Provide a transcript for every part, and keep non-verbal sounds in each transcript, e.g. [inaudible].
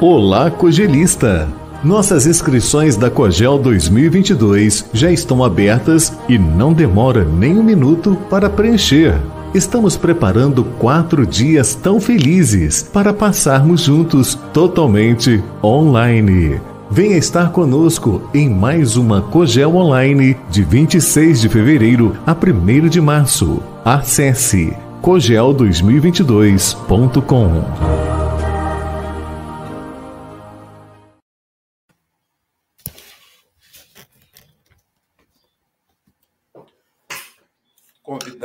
Olá, Cogelista! Nossas inscrições da Cogel 2022 já estão abertas e não demora nem um minuto para preencher. Estamos preparando quatro dias tão felizes para passarmos juntos totalmente online. Venha estar conosco em mais uma Cogel Online de 26 de fevereiro a 1 de março. Acesse cogel2022.com.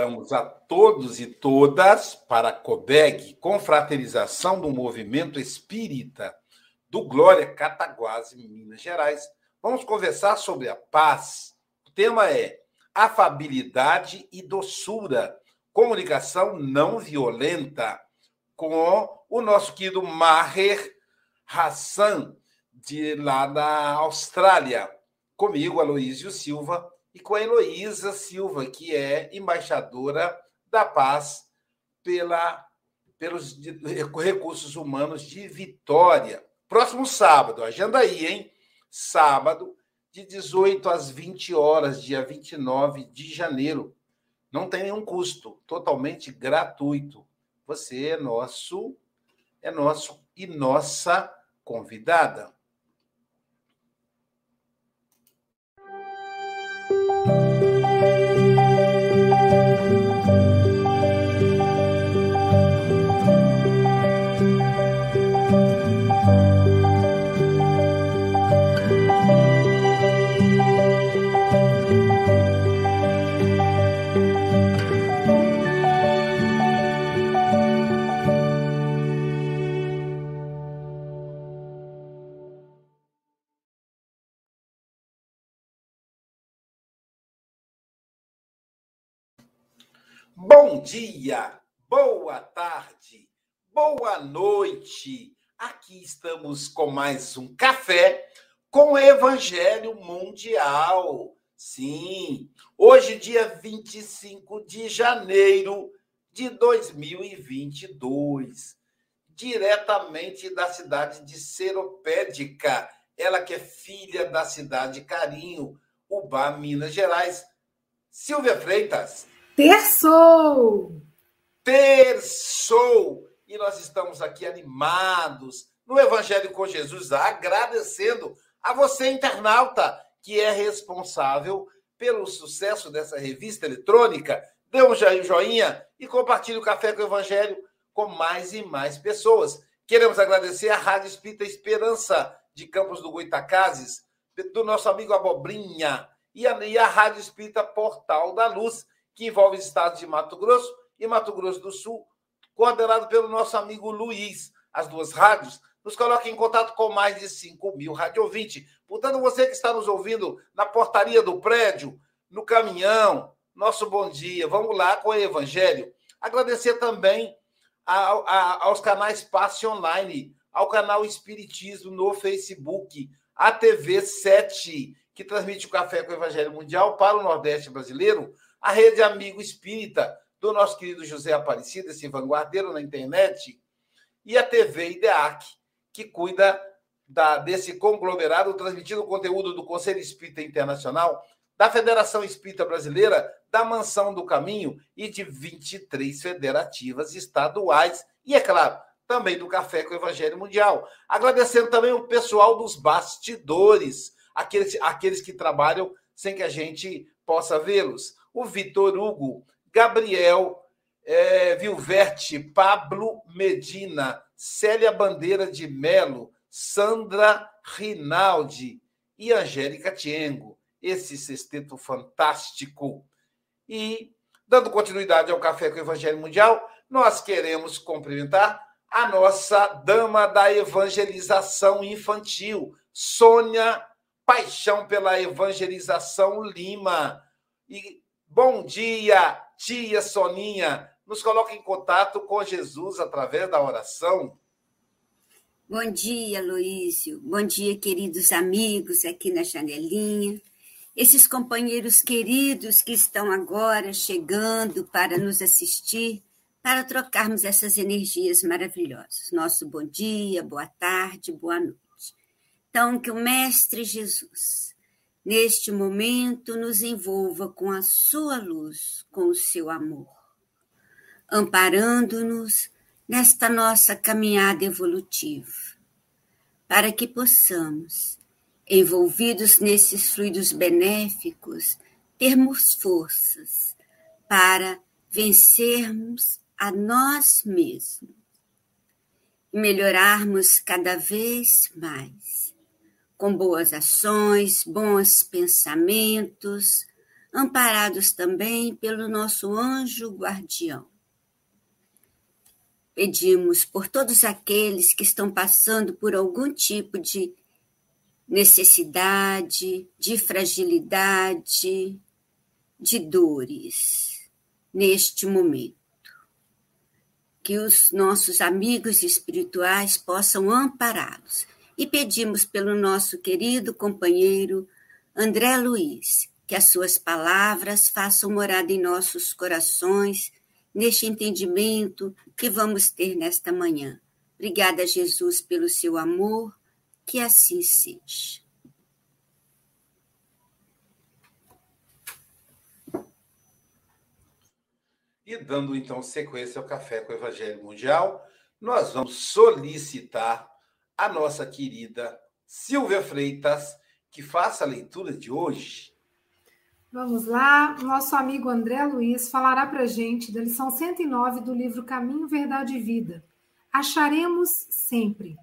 Convidamos a todos e todas para a COBEG, Confraternização do Movimento Espírita do Glória Cataguases, Minas Gerais. Vamos conversar sobre a paz. O tema é afabilidade e doçura, comunicação não violenta, com o nosso querido Maher Hassan, de lá da Austrália. Comigo, Aloísio Silva, e com a Heloísa Silva, que é embaixadora da paz pela, pelos recursos humanos de Vitória. Próximo sábado, agenda aí, hein? Sábado, de 18 às 20 horas, dia 29 de janeiro. Não tem nenhum custo, totalmente gratuito. Você é nosso, é nosso e nossa convidada. Dia, boa tarde, boa noite. Aqui estamos com mais um café com Evangelho Mundial. Sim, hoje, dia 25 de janeiro de 2022, diretamente da cidade de Seropédica, ela que é filha da cidade Carinho, Ubá, Minas Gerais. Silvia Freitas, Terçou! Terçou! E nós estamos aqui animados no Evangelho com Jesus, agradecendo a você, internauta, que é responsável pelo sucesso dessa revista eletrônica. Dê um joinha e compartilhe o Café com o Evangelho com mais e mais pessoas. Queremos agradecer à Rádio Espírita Esperança de Campos do Goitacazes, do nosso amigo Abobrinha, e a, e a Rádio Espírita Portal da Luz, que envolve os estados de Mato Grosso e Mato Grosso do Sul, coordenado pelo nosso amigo Luiz. As duas rádios nos colocam em contato com mais de 5 mil rádio ouvintes. Portanto, você que está nos ouvindo na portaria do prédio, no caminhão, nosso bom dia. Vamos lá com o Evangelho. Agradecer também a, a, aos canais Passe Online, ao canal Espiritismo no Facebook, a TV 7, que transmite o Café com o Evangelho Mundial para o Nordeste brasileiro, a Rede Amigo Espírita, do nosso querido José Aparecido, esse vanguardeiro na internet, e a TV IDEAC, que cuida da, desse conglomerado, transmitindo conteúdo do Conselho Espírita Internacional, da Federação Espírita Brasileira, da Mansão do Caminho e de 23 federativas estaduais. E, é claro, também do Café com o Evangelho Mundial. Agradecendo também o pessoal dos bastidores, aqueles, aqueles que trabalham sem que a gente possa vê-los o Vitor Hugo, Gabriel é, Vilverte, Pablo Medina, Célia Bandeira de Melo, Sandra Rinaldi e Angélica Tiengo. Esse sexteto fantástico. E, dando continuidade ao Café com o Evangelho Mundial, nós queremos cumprimentar a nossa dama da evangelização infantil, Sônia Paixão pela Evangelização Lima. E Bom dia, tia Soninha. Nos coloca em contato com Jesus através da oração. Bom dia, Luísio. Bom dia, queridos amigos aqui na janelinha. Esses companheiros queridos que estão agora chegando para nos assistir para trocarmos essas energias maravilhosas. Nosso bom dia, boa tarde, boa noite. Então, que o Mestre Jesus, neste momento, nos envolva com a sua luz, com o seu amor, amparando-nos nesta nossa caminhada evolutiva, para que possamos, envolvidos nesses fluidos benéficos, termos forças para vencermos a nós mesmos e melhorarmos cada vez mais, com boas ações, bons pensamentos, amparados também pelo nosso anjo guardião. Pedimos por todos aqueles que estão passando por algum tipo de necessidade, de fragilidade, de dores neste momento. Que os nossos amigos espirituais possam ampará-los. E pedimos pelo nosso querido companheiro André Luiz, que as suas palavras façam morada em nossos corações neste entendimento que vamos ter nesta manhã. Obrigada, Jesus, pelo seu amor, que assim seja. E dando então sequência ao Café com o Evangelho Mundial, nós vamos solicitar a nossa querida Silvia Freitas que faça a leitura de hoje. Vamos lá, nosso amigo André Luiz falará para gente da lição 109 do livro Caminho, Verdade e Vida. Acharemos sempre.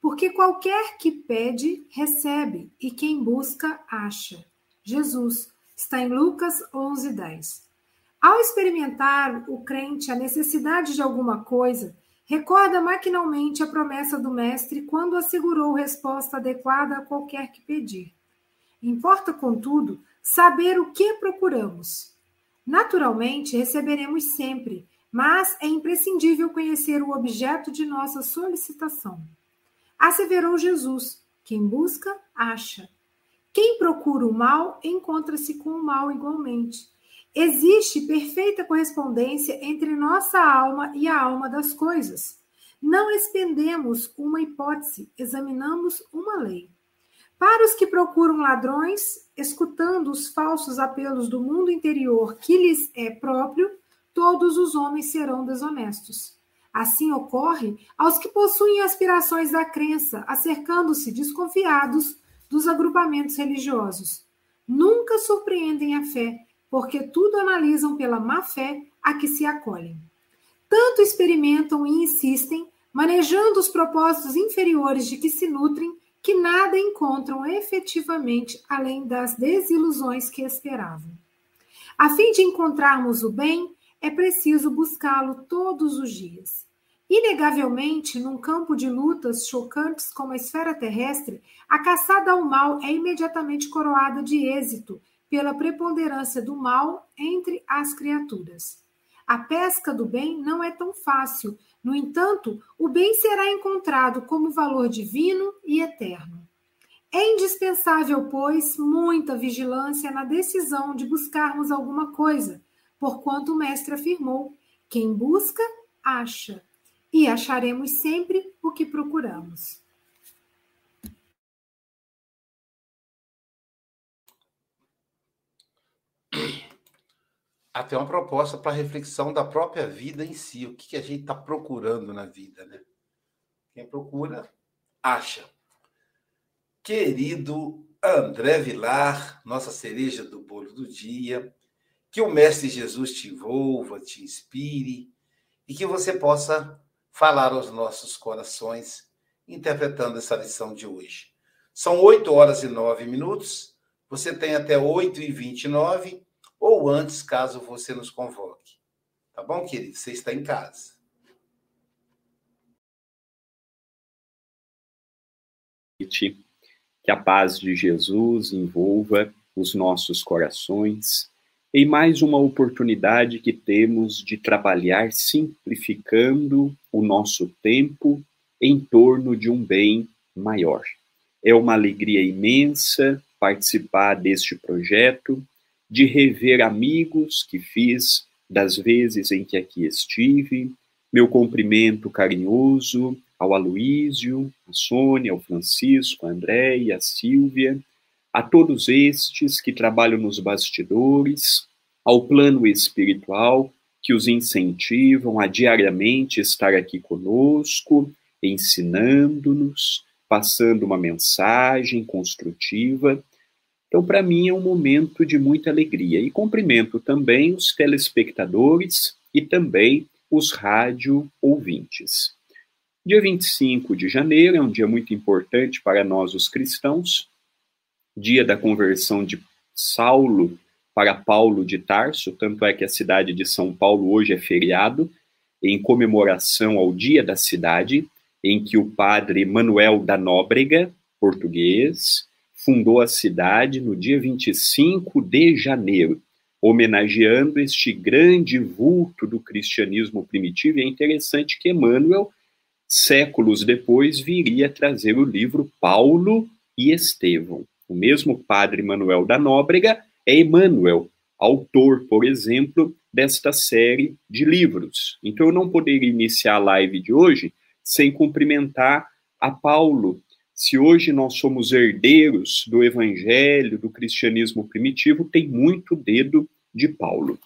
Porque qualquer que pede, recebe, e quem busca, acha. Jesus, está em Lucas 11, 10. Ao experimentar o crente a necessidade de alguma coisa, recorda maquinalmente a promessa do Mestre quando assegurou resposta adequada a qualquer que pedir. Importa, contudo, saber o que procuramos. Naturalmente, receberemos sempre, mas é imprescindível conhecer o objeto de nossa solicitação. Asseverou Jesus: quem busca, acha. Quem procura o mal, encontra-se com o mal igualmente. Existe perfeita correspondência entre nossa alma e a alma das coisas. Não expendemos uma hipótese, examinamos uma lei. Para os que procuram ladrões, escutando os falsos apelos do mundo interior que lhes é próprio, todos os homens serão desonestos. Assim ocorre aos que possuem aspirações da crença, acercando-se desconfiados dos agrupamentos religiosos. Nunca surpreendem a fé, porque tudo analisam pela má fé a que se acolhem. Tanto experimentam e insistem, manejando os propósitos inferiores de que se nutrem, que nada encontram efetivamente além das desilusões que esperavam. A fim de encontrarmos o bem, é preciso buscá-lo todos os dias. Inegavelmente, num campo de lutas chocantes como a esfera terrestre, a caçada ao mal é imediatamente coroada de êxito pela preponderância do mal entre as criaturas. A pesca do bem não é tão fácil, no entanto, o bem será encontrado como valor divino e eterno. É indispensável, pois, muita vigilância na decisão de buscarmos alguma coisa, porquanto o Mestre afirmou: quem busca, acha, e acharemos sempre o que procuramos. Até uma proposta para reflexão da própria vida em si, o que, que a gente está procurando na vida, né? Quem procura, acha. Querido André Vilar, nossa cereja do bolo do dia, que o Mestre Jesus te envolva, te inspire e que você possa falar aos nossos corações interpretando essa lição de hoje. São 8 horas e 9 minutos, você tem até 8 e 29 ou antes, caso você nos convoque. Tá bom, querido? Você está em casa. Que a paz de Jesus envolva os nossos corações em mais uma oportunidade que temos de trabalhar simplificando o nosso tempo em torno de um bem maior. É uma alegria imensa participar deste projeto de rever amigos que fiz das vezes em que aqui estive, meu cumprimento carinhoso ao Aloísio, à Sônia, ao Francisco, à Andréia, à Silvia, a todos estes que trabalham nos bastidores, ao plano espiritual que os incentivam a diariamente estar aqui conosco, ensinando-nos, passando uma mensagem construtiva. Então, para mim, é um momento de muita alegria. E cumprimento também os telespectadores e também os rádio ouvintes. Dia 25 de janeiro é um dia muito importante para nós, os cristãos, dia da conversão de Saulo para Paulo de Tarso, tanto é que a cidade de São Paulo hoje é feriado, em comemoração ao dia da cidade, em que o padre Manuel da Nóbrega, português, fundou a cidade no dia 25 de janeiro, homenageando este grande vulto do cristianismo primitivo. E é interessante que Emmanuel, séculos depois, viria trazer o livro Paulo e Estevão. O mesmo padre Manuel da Nóbrega é Emmanuel, autor, por exemplo, desta série de livros. Então eu não poderia iniciar a live de hoje sem cumprimentar a Paulo. Se hoje nós somos herdeiros do evangelho, do cristianismo primitivo, tem muito dedo de Paulo.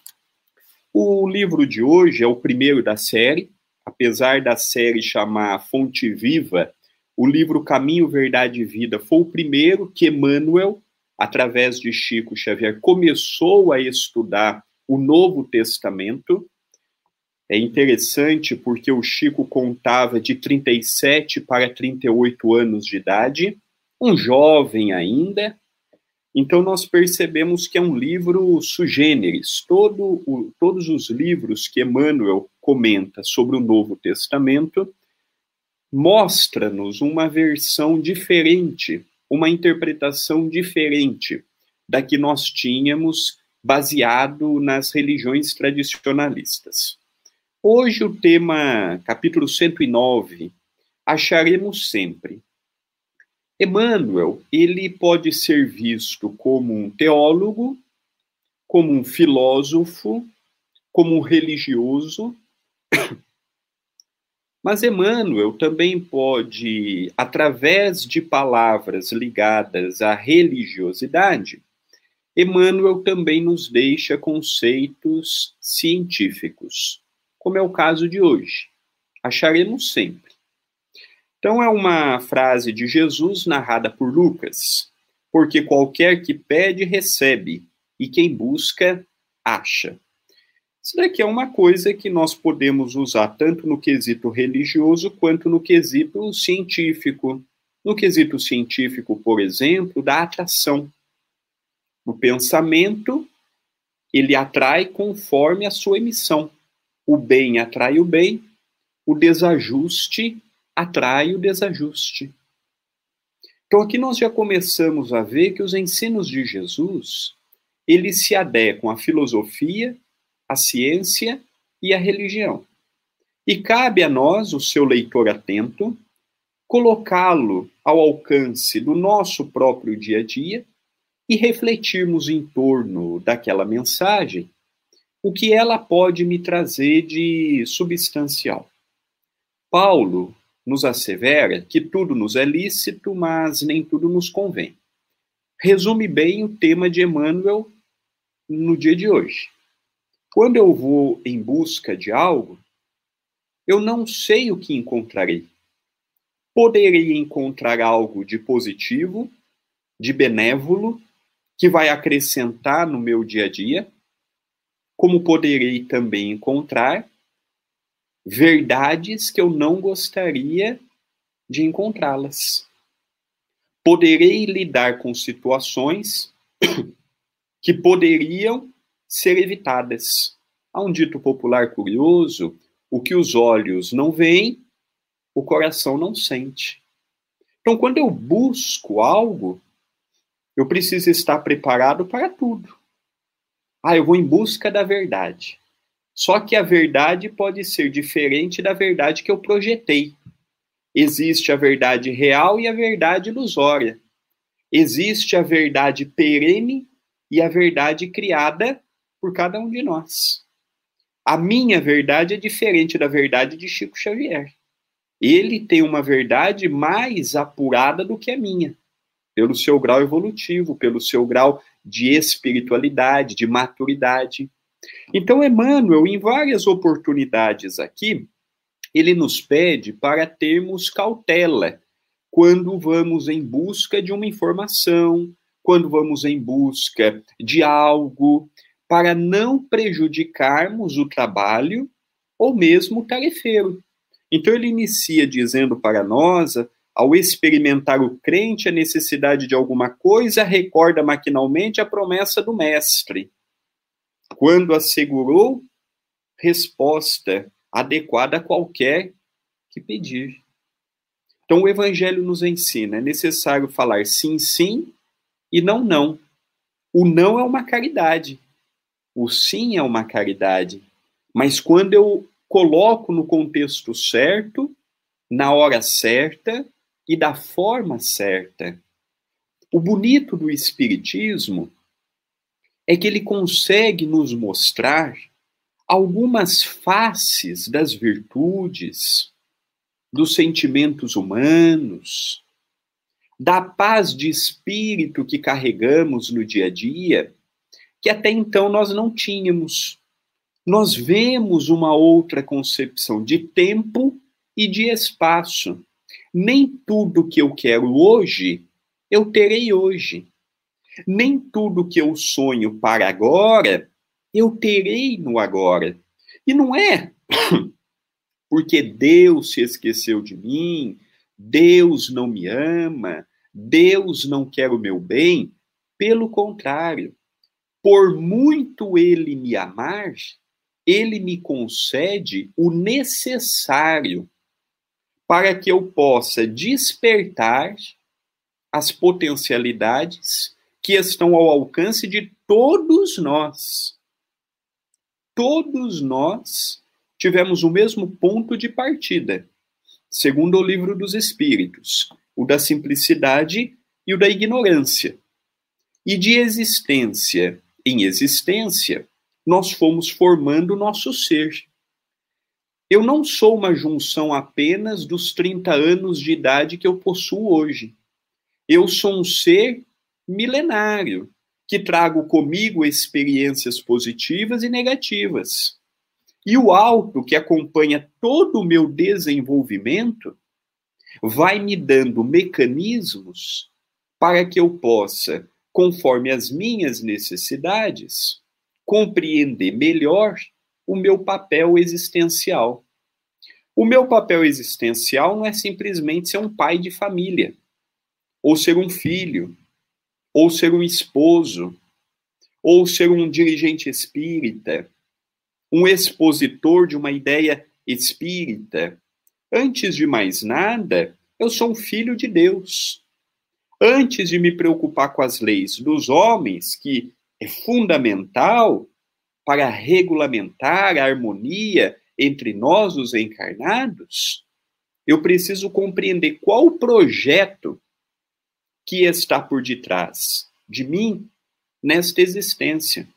O livro de hoje é o primeiro da série, apesar da série chamar Fonte Viva, o livro Caminho, Verdade e Vida foi o primeiro que Emmanuel, através de Chico Xavier, começou a estudar o Novo Testamento. É interessante porque o Chico contava de 37 para 38 anos de idade, um jovem ainda. Então nós percebemos que é um livro sugêneres. Todo todos os livros que Emmanuel comenta sobre o Novo Testamento mostra-nos uma versão diferente, uma interpretação diferente da que nós tínhamos baseado nas religiões tradicionalistas. Hoje o tema, capítulo 109, acharemos sempre. Emmanuel, ele pode ser visto como um teólogo, como um filósofo, como um religioso, [coughs] mas Emmanuel também pode, através de palavras ligadas à religiosidade, Emmanuel também nos deixa conceitos científicos, como é o caso de hoje. Acharemos sempre. Então, é uma frase de Jesus narrada por Lucas, porque qualquer que pede, recebe, e quem busca, acha. Isso daqui é uma coisa que nós podemos usar tanto no quesito religioso quanto no quesito científico. No quesito científico, por exemplo, da atração. O pensamento, ele atrai conforme a sua emissão. O bem atrai o bem, o desajuste atrai o desajuste. Então aqui nós já começamos a ver que os ensinos de Jesus, eles se adequam à filosofia, a ciência e a religião. E cabe a nós, o seu leitor atento, colocá-lo ao alcance do nosso próprio dia a dia e refletirmos em torno daquela mensagem o que ela pode me trazer de substancial. Paulo nos assevera que tudo nos é lícito, mas nem tudo nos convém. Resume bem o tema de Emmanuel no dia de hoje. Quando eu vou em busca de algo, eu não sei o que encontrarei. Poderei encontrar algo de positivo, de benévolo, que vai acrescentar no meu dia a dia, como poderei também encontrar verdades que eu não gostaria de encontrá-las. Poderei lidar com situações [coughs] que poderiam ser evitadas. Há um dito popular curioso: o que os olhos não veem, o coração não sente. Então, quando eu busco algo, eu preciso estar preparado para tudo. Ah, eu vou em busca da verdade. Só que a verdade pode ser diferente da verdade que eu projetei. Existe a verdade real e a verdade ilusória. Existe a verdade perene e a verdade criada por cada um de nós. A minha verdade é diferente da verdade de Chico Xavier. Ele tem uma verdade mais apurada do que a minha, pelo seu grau evolutivo, pelo seu grau de espiritualidade, de maturidade. Então, Emmanuel, em várias oportunidades aqui, ele nos pede para termos cautela quando vamos em busca de uma informação, quando vamos em busca de algo, para não prejudicarmos o trabalho ou mesmo o tarefeiro. Então ele inicia dizendo para nós, ao experimentar o crente a necessidade de alguma coisa, recorda maquinalmente a promessa do mestre, quando assegurou resposta adequada a qualquer que pedir. Então o evangelho nos ensina, é necessário falar sim, sim e não, não. O não é uma caridade. O sim é uma caridade. Mas quando eu coloco no contexto certo, na hora certa e da forma certa. O bonito do Espiritismo é que ele consegue nos mostrar algumas faces das virtudes, dos sentimentos humanos, da paz de espírito que carregamos no dia a dia, que até então nós não tínhamos nós vemos uma outra concepção de tempo e de espaço. Nem tudo que eu quero hoje, eu terei hoje. Nem tudo que eu sonho para agora, eu terei no agora. E não é [clears throat] porque Deus se esqueceu de mim, Deus não me ama, Deus não quer o meu bem. Pelo contrário, por muito ele me amar, ele me concede o necessário para que eu possa despertar as potencialidades que estão ao alcance de todos nós. Todos nós tivemos o mesmo ponto de partida, segundo o livro dos Espíritos, o da simplicidade e o da ignorância. E de existência em existência, nós fomos formando o nosso ser. Eu não sou uma junção apenas dos 30 anos de idade que eu possuo hoje. Eu sou um ser milenário, que trago comigo experiências positivas e negativas. E o alto que acompanha todo o meu desenvolvimento vai me dando mecanismos para que eu possa, conforme as minhas necessidades, compreender melhor o meu papel existencial. O meu papel existencial não é simplesmente ser um pai de família, ou ser um filho, ou ser um esposo, ou ser um dirigente espírita, um expositor de uma ideia espírita. Antes de mais nada, eu sou um filho de Deus. Antes de me preocupar com as leis dos homens, que é fundamental para regulamentar a harmonia entre nós, os encarnados, eu preciso compreender qual o projeto que está por detrás de mim nesta existência.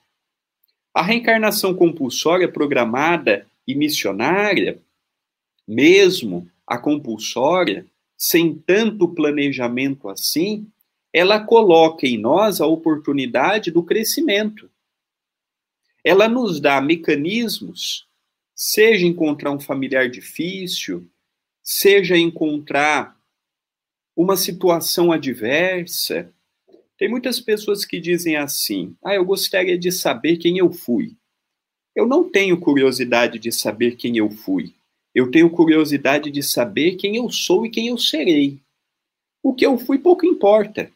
A reencarnação compulsória programada e missionária, mesmo a compulsória, sem tanto planejamento assim, ela coloca em nós a oportunidade do crescimento. Ela nos dá mecanismos, seja encontrar um familiar difícil, seja encontrar uma situação adversa. Tem muitas pessoas que dizem assim: ah, eu gostaria de saber quem eu fui. Eu não tenho curiosidade de saber quem eu fui. Eu tenho curiosidade de saber quem eu sou e quem eu serei. O que eu fui pouco importa.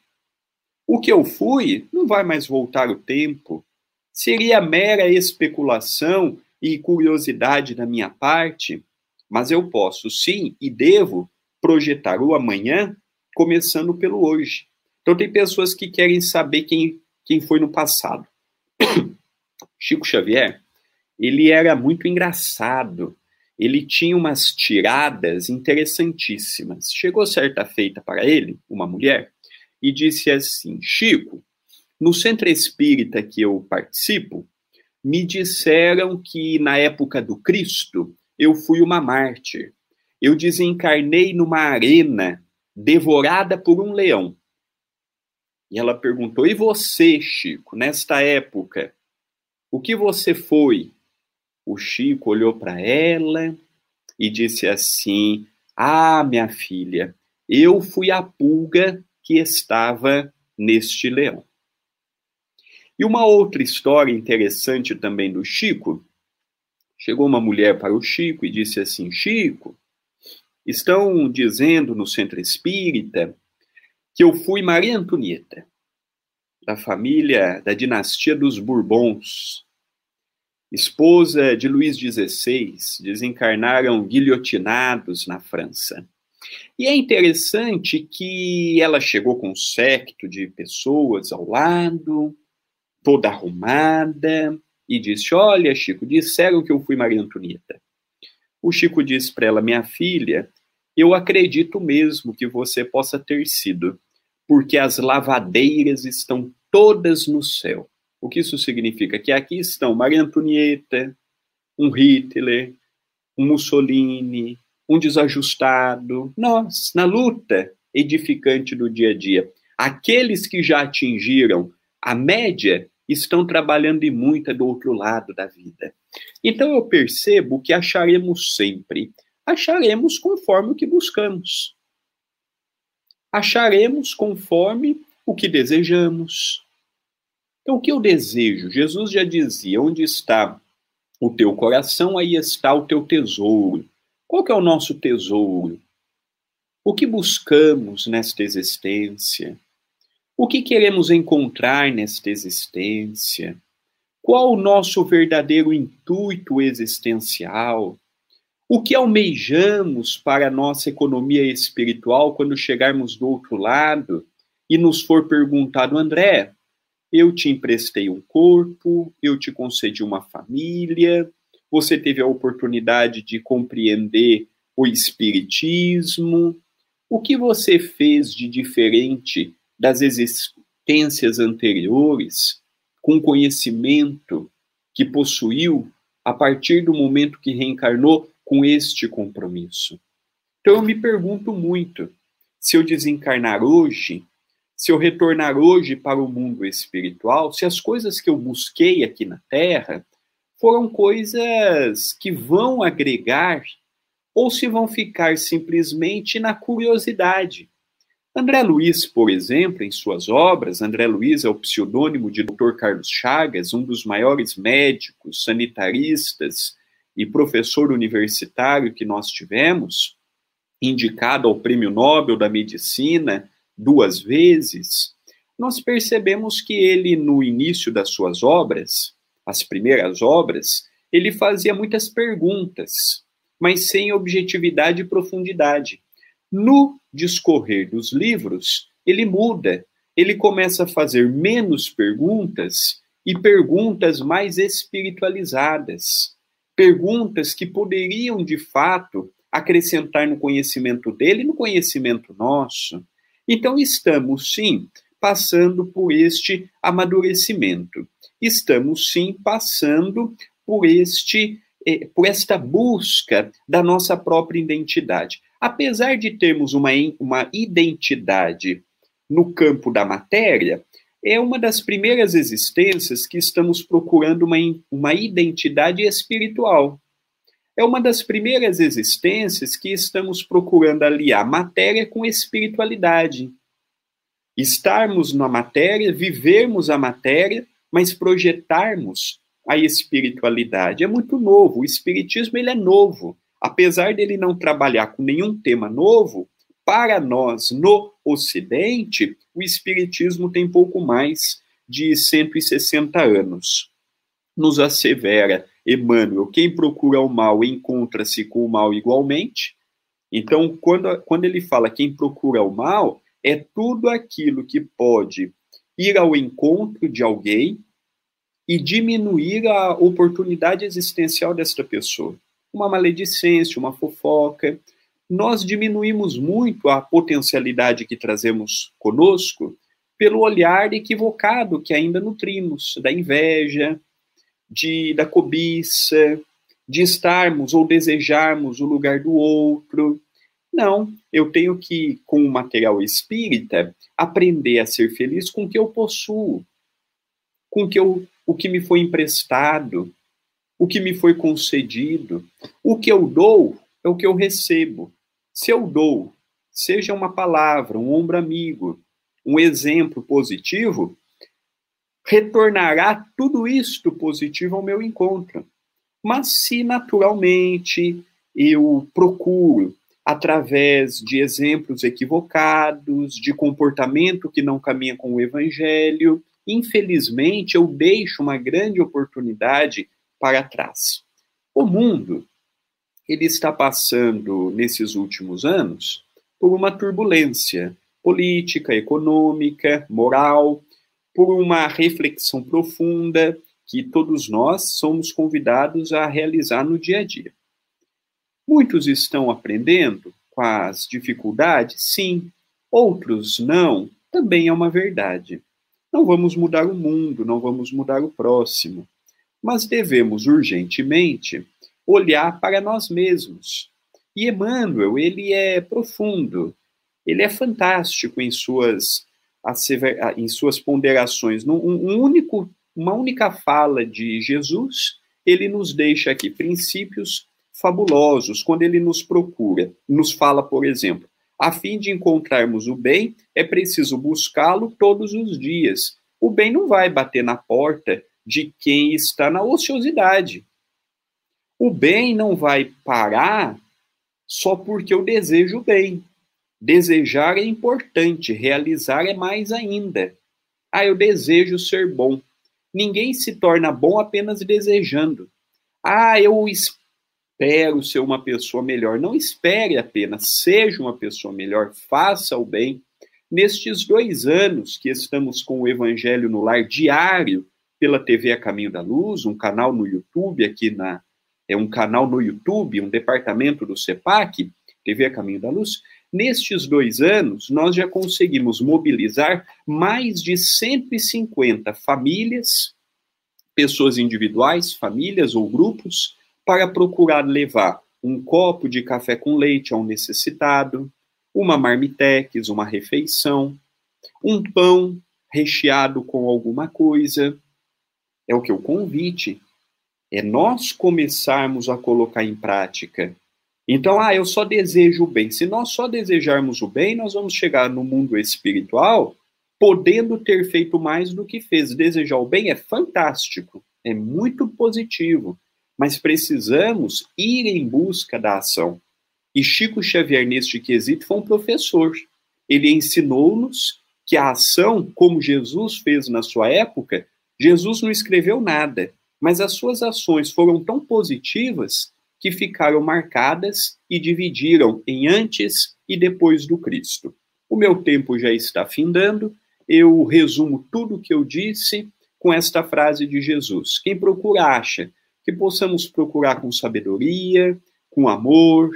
O que eu fui não vai mais voltar o tempo. Seria mera especulação e curiosidade da minha parte, mas eu posso sim e devo projetar o amanhã começando pelo hoje. Então tem pessoas que querem saber quem, quem foi no passado. [coughs] Chico Xavier, ele era muito engraçado. Ele tinha umas tiradas interessantíssimas. Chegou certa feita para ele, uma mulher, e disse assim: Chico, no centro espírita que eu participo, me disseram que na época do Cristo eu fui uma mártir. Eu desencarnei numa arena devorada por um leão. E ela perguntou: E você, Chico, nesta época, o que você foi? O Chico olhou para ela e disse assim: Ah, minha filha, eu fui a pulga que estava neste leão. E uma outra história interessante também do Chico. Chegou uma mulher para o Chico e disse assim: Chico, estão dizendo no centro espírita que eu fui Maria Antonieta, da família da dinastia dos Bourbons, esposa de Luís XVI, desencarnaram guilhotinados na França. E é interessante que ela chegou com um séquito de pessoas ao lado, toda arrumada, e disse: Olha, Chico, disseram que eu fui Maria Antonieta. O Chico disse para ela: Minha filha, eu acredito mesmo que você possa ter sido, porque as lavadeiras estão todas no céu. O que isso significa? Que aqui estão Maria Antonieta, um Hitler, um Mussolini, um desajustado, nós, na luta edificante do dia a dia. Aqueles que já atingiram a média estão trabalhando e muito do outro lado da vida. Então eu percebo que acharemos sempre, acharemos conforme o que buscamos. Acharemos conforme o que desejamos. Então, o que eu desejo? Jesus já dizia: onde está o teu coração, aí está o teu tesouro. Qual que é o nosso tesouro? O que buscamos nesta existência? O que queremos encontrar nesta existência? Qual o nosso verdadeiro intuito existencial? O que almejamos para a nossa economia espiritual quando chegarmos do outro lado e nos for perguntado, André, eu te emprestei um corpo, eu te concedi uma família, você teve a oportunidade de compreender o Espiritismo. O que você fez de diferente das existências anteriores, com conhecimento que possuiu a partir do momento que reencarnou com este compromisso? Então eu me pergunto muito: se eu desencarnar hoje, se eu retornar hoje para o mundo espiritual, se as coisas que eu busquei aqui na Terra foram coisas que vão agregar ou se vão ficar simplesmente na curiosidade. André Luiz, por exemplo, em suas obras, André Luiz é o pseudônimo de Dr. Carlos Chagas, um dos maiores médicos, sanitaristas e professor universitário que nós tivemos, indicado ao Prêmio Nobel da Medicina duas vezes, nós percebemos que ele, no início das suas obras, as primeiras obras, ele fazia muitas perguntas, mas sem objetividade e profundidade. No discorrer dos livros, ele muda, ele começa a fazer menos perguntas e perguntas mais espiritualizadas, perguntas que poderiam de fato acrescentar no conhecimento dele e no conhecimento nosso. Então, estamos sim passando por este amadurecimento. Estamos sim passando por este eh, por esta busca da nossa própria identidade. Apesar de termos uma, uma identidade no campo da matéria, é uma das primeiras existências que estamos procurando uma, uma identidade espiritual. É uma das primeiras existências que estamos procurando aliar matéria com espiritualidade. Estarmos na matéria, vivermos a matéria, mas projetarmos a espiritualidade. É muito novo. O espiritismo ele é novo. Apesar dele não trabalhar com nenhum tema novo, para nós no Ocidente, o espiritismo tem pouco mais de 160 anos. Nos assevera Emmanuel, quem procura o mal encontra-se com o mal igualmente. Então, quando, quando ele fala quem procura o mal, é tudo aquilo que pode ir ao encontro de alguém e diminuir a oportunidade existencial desta pessoa. Uma maledicência, uma fofoca. Nós diminuímos muito a potencialidade que trazemos conosco pelo olhar equivocado que ainda nutrimos da inveja, de, da cobiça, de estarmos ou desejarmos o lugar do outro. Não, eu tenho que, com o material espírita, aprender a ser feliz com o que eu possuo, com que, eu, o que me foi emprestado, o que me foi concedido. O que eu dou é o que eu recebo. Se eu dou, seja uma palavra, um ombro amigo, um exemplo positivo, retornará tudo isto positivo ao meu encontro. Mas se naturalmente eu procuro, através de exemplos equivocados, de comportamento que não caminha com o evangelho, infelizmente eu deixo uma grande oportunidade para trás. O mundo, ele está passando nesses últimos anos por uma turbulência política, econômica, moral, por uma reflexão profunda que todos nós somos convidados a realizar no dia a dia. Muitos estão aprendendo com as dificuldades? Sim. Outros não? Também é uma verdade. Não vamos mudar o mundo, não vamos mudar o próximo, mas devemos urgentemente olhar para nós mesmos. E Emmanuel, ele é profundo, ele é fantástico em suas, em suas ponderações. Um único, uma única fala de Jesus, ele nos deixa aqui princípios fabulosos quando ele nos procura. Nos fala, por exemplo, a fim de encontrarmos o bem, é preciso buscá-lo todos os dias. O bem não vai bater na porta de quem está na ociosidade. O bem não vai parar só porque eu desejo o bem. Desejar é importante, realizar é mais ainda. Ah, eu desejo ser bom. Ninguém se torna bom apenas desejando. Ah, eu espero ser uma pessoa melhor. Não espere apenas, seja uma pessoa melhor, faça o bem. Nestes dois anos que estamos com o Evangelho no Lar diário pela TV A Caminho da Luz, um canal no YouTube aqui na é um canal no YouTube, um departamento do CEPAC, TV A Caminho da Luz, Nestes dois anos, nós já conseguimos mobilizar mais de 150 famílias, pessoas individuais, famílias ou grupos, para procurar levar um copo de café com leite a um necessitado, uma marmitex, uma refeição, um pão recheado com alguma coisa. É o que o convite. É nós começarmos a colocar em prática então, ah, eu só desejo o bem. Se nós só desejarmos o bem, nós vamos chegar no mundo espiritual podendo ter feito mais do que fez. Desejar o bem é fantástico, é muito positivo, mas precisamos ir em busca da ação. E Chico Xavier, neste quesito, foi um professor. Ele ensinou-nos que a ação, como Jesus fez na sua época, Jesus não escreveu nada, mas as suas ações foram tão positivas que ficaram marcadas e dividiram em antes e depois do Cristo. O meu tempo já está findando, eu resumo tudo o que eu disse com esta frase de Jesus: Quem procura acha, que possamos procurar com sabedoria, com amor,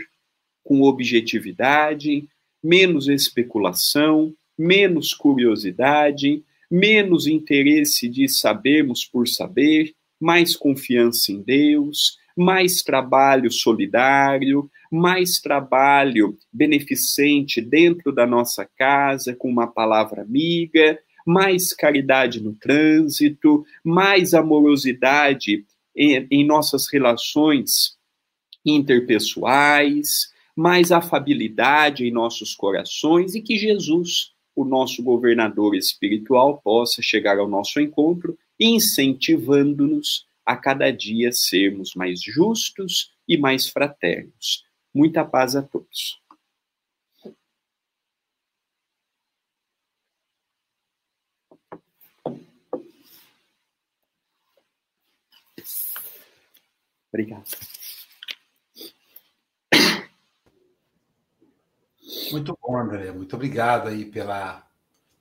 com objetividade, menos especulação, menos curiosidade, menos interesse de sabermos por saber, mais confiança em Deus, mais trabalho solidário, mais trabalho beneficente dentro da nossa casa, com uma palavra amiga, mais caridade no trânsito, mais amorosidade em, em nossas relações interpessoais, mais afabilidade em nossos corações e que Jesus, o nosso governador espiritual, possa chegar ao nosso encontro, incentivando-nos a cada dia sermos mais justos e mais fraternos. Muita paz a todos. Obrigado. Muito bom, André. Muito obrigado aí pela,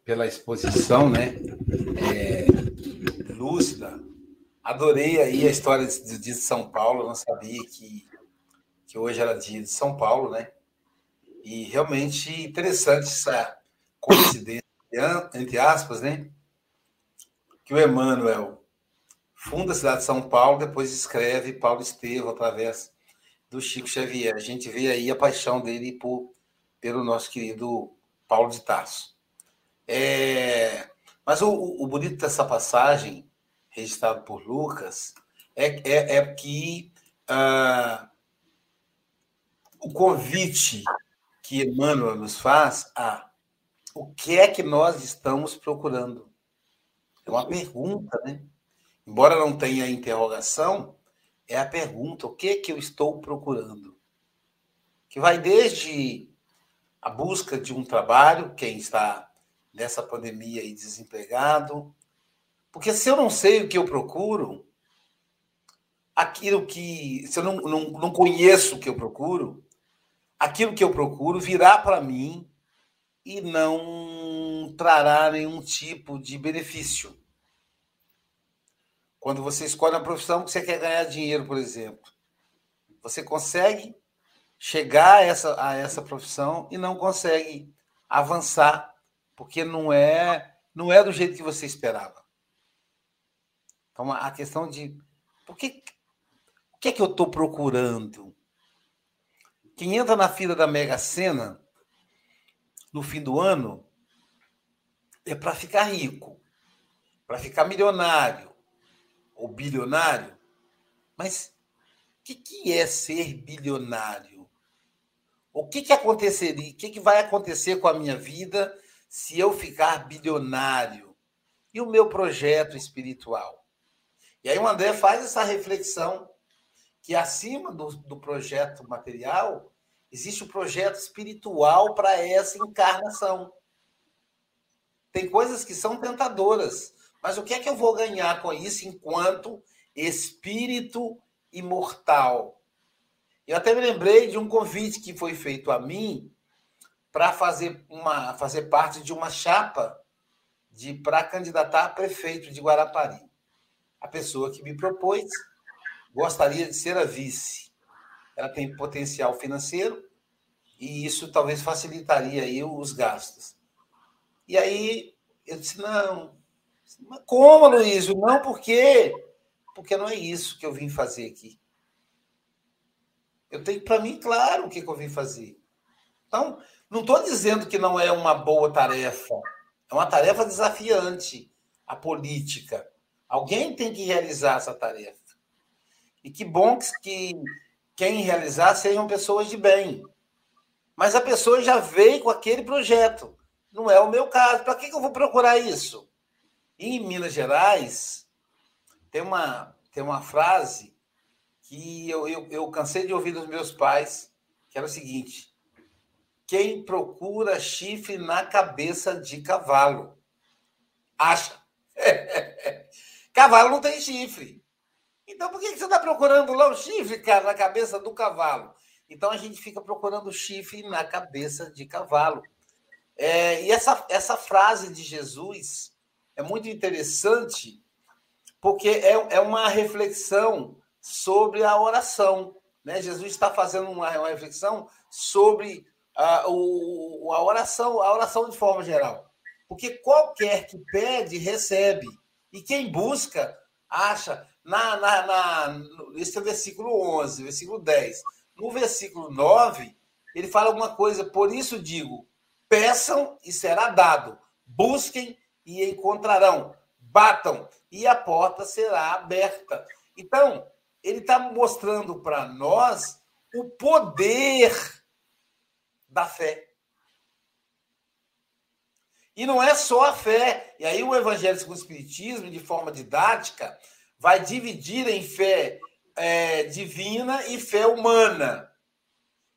pela exposição, né? É, lúcida, Adorei aí a história do dia de São Paulo. Eu não sabia que, que hoje era dia de São Paulo, né? E realmente interessante essa coincidência, entre aspas, né? Que o Emmanuel funda a cidade de São Paulo, depois escreve Paulo Estevam através do Chico Xavier. A gente vê aí a paixão dele por, pelo nosso querido Paulo de Tarso. É, mas o, o bonito dessa passagem, registrado por Lucas, é, é, é que ah, o convite que Emmanuel nos faz a o que é que nós estamos procurando? É uma pergunta, né? Embora não tenha interrogação, é a pergunta: o que é que eu estou procurando? Que vai desde a busca de um trabalho, quem está nessa pandemia e desempregado. Porque se eu não sei o que eu procuro, aquilo que. Se eu não, não, não conheço o que eu procuro, aquilo que eu procuro virá para mim e não trará nenhum tipo de benefício. Quando você escolhe uma profissão que você quer ganhar dinheiro, por exemplo, você consegue chegar a essa, a essa profissão e não consegue avançar, porque não é, não é do jeito que você esperava. Então, a questão de por que, o que é que eu estou procurando? Quem entra na fila da Mega Sena no fim do ano é para ficar rico, para ficar milionário, ou bilionário, mas o que, que é ser bilionário? O que, que aconteceria? O que, que vai acontecer com a minha vida se eu ficar bilionário? E o meu projeto espiritual? E aí o André faz essa reflexão que acima do, do projeto material existe o um projeto espiritual para essa encarnação. Tem coisas que são tentadoras, mas o que é que eu vou ganhar com isso enquanto espírito imortal? Eu até me lembrei de um convite que foi feito a mim para fazer uma fazer parte de uma chapa de para candidatar a prefeito de Guarapari. A pessoa que me propôs gostaria de ser a vice. Ela tem potencial financeiro e isso talvez facilitaria aí os gastos. E aí eu disse não, como, Luísio? Não, por quê? Porque não é isso que eu vim fazer aqui. Eu tenho para mim claro o que, que eu vim fazer. Então, não estou dizendo que não é uma boa tarefa. É uma tarefa desafiante a política. Alguém tem que realizar essa tarefa. E que bom que quem realizar sejam pessoas de bem. Mas a pessoa já veio com aquele projeto. Não é o meu caso. Para que eu vou procurar isso? em Minas Gerais, tem uma, tem uma frase que eu, eu, eu cansei de ouvir dos meus pais, que era o seguinte: quem procura chifre na cabeça de cavalo, acha. [laughs] cavalo não tem chifre. Então, por que você está procurando lá o chifre, cara, na cabeça do cavalo? Então, a gente fica procurando chifre na cabeça de cavalo. É, e essa, essa frase de Jesus é muito interessante, porque é, é uma reflexão sobre a oração. Né? Jesus está fazendo uma, uma reflexão sobre a, o, a oração, a oração de forma geral. Porque qualquer que pede, recebe. E quem busca, acha. Na, na, na, esse é o versículo 11, versículo 10. No versículo 9, ele fala alguma coisa, por isso digo: peçam e será dado, busquem e encontrarão. Batam e a porta será aberta. Então, ele está mostrando para nós o poder da fé. E não é só a fé. E aí o Evangelho segundo o Espiritismo, de forma didática, vai dividir em fé é, divina e fé humana.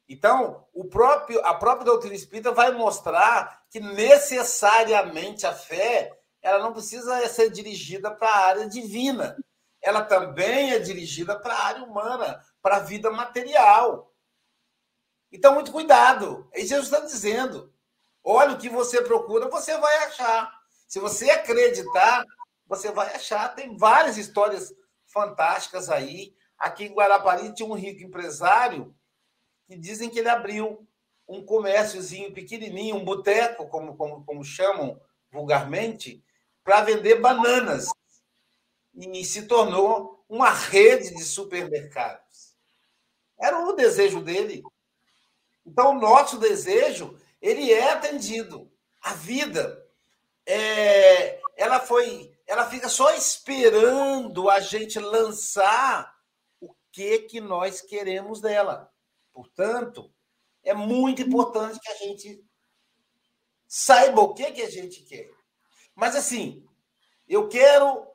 Então, o próprio, a própria doutrina espírita vai mostrar que necessariamente a fé ela não precisa ser dirigida para a área divina. Ela também é dirigida para a área humana, para a vida material. Então, muito cuidado. E Jesus está dizendo: olha o que você procura, você vai achar. Se você acreditar, você vai achar. Tem várias histórias fantásticas aí. Aqui em Guarapari tinha um rico empresário que dizem que ele abriu um comérciozinho pequenininho, um boteco, como, como, como chamam vulgarmente, para vender bananas. E se tornou uma rede de supermercados. Era o desejo dele. Então, o nosso desejo, ele é atendido. A vida, é, ela foi, ela fica só esperando a gente lançar o que que nós queremos dela. Portanto, é muito importante que a gente saiba o que que a gente quer. Mas assim, eu quero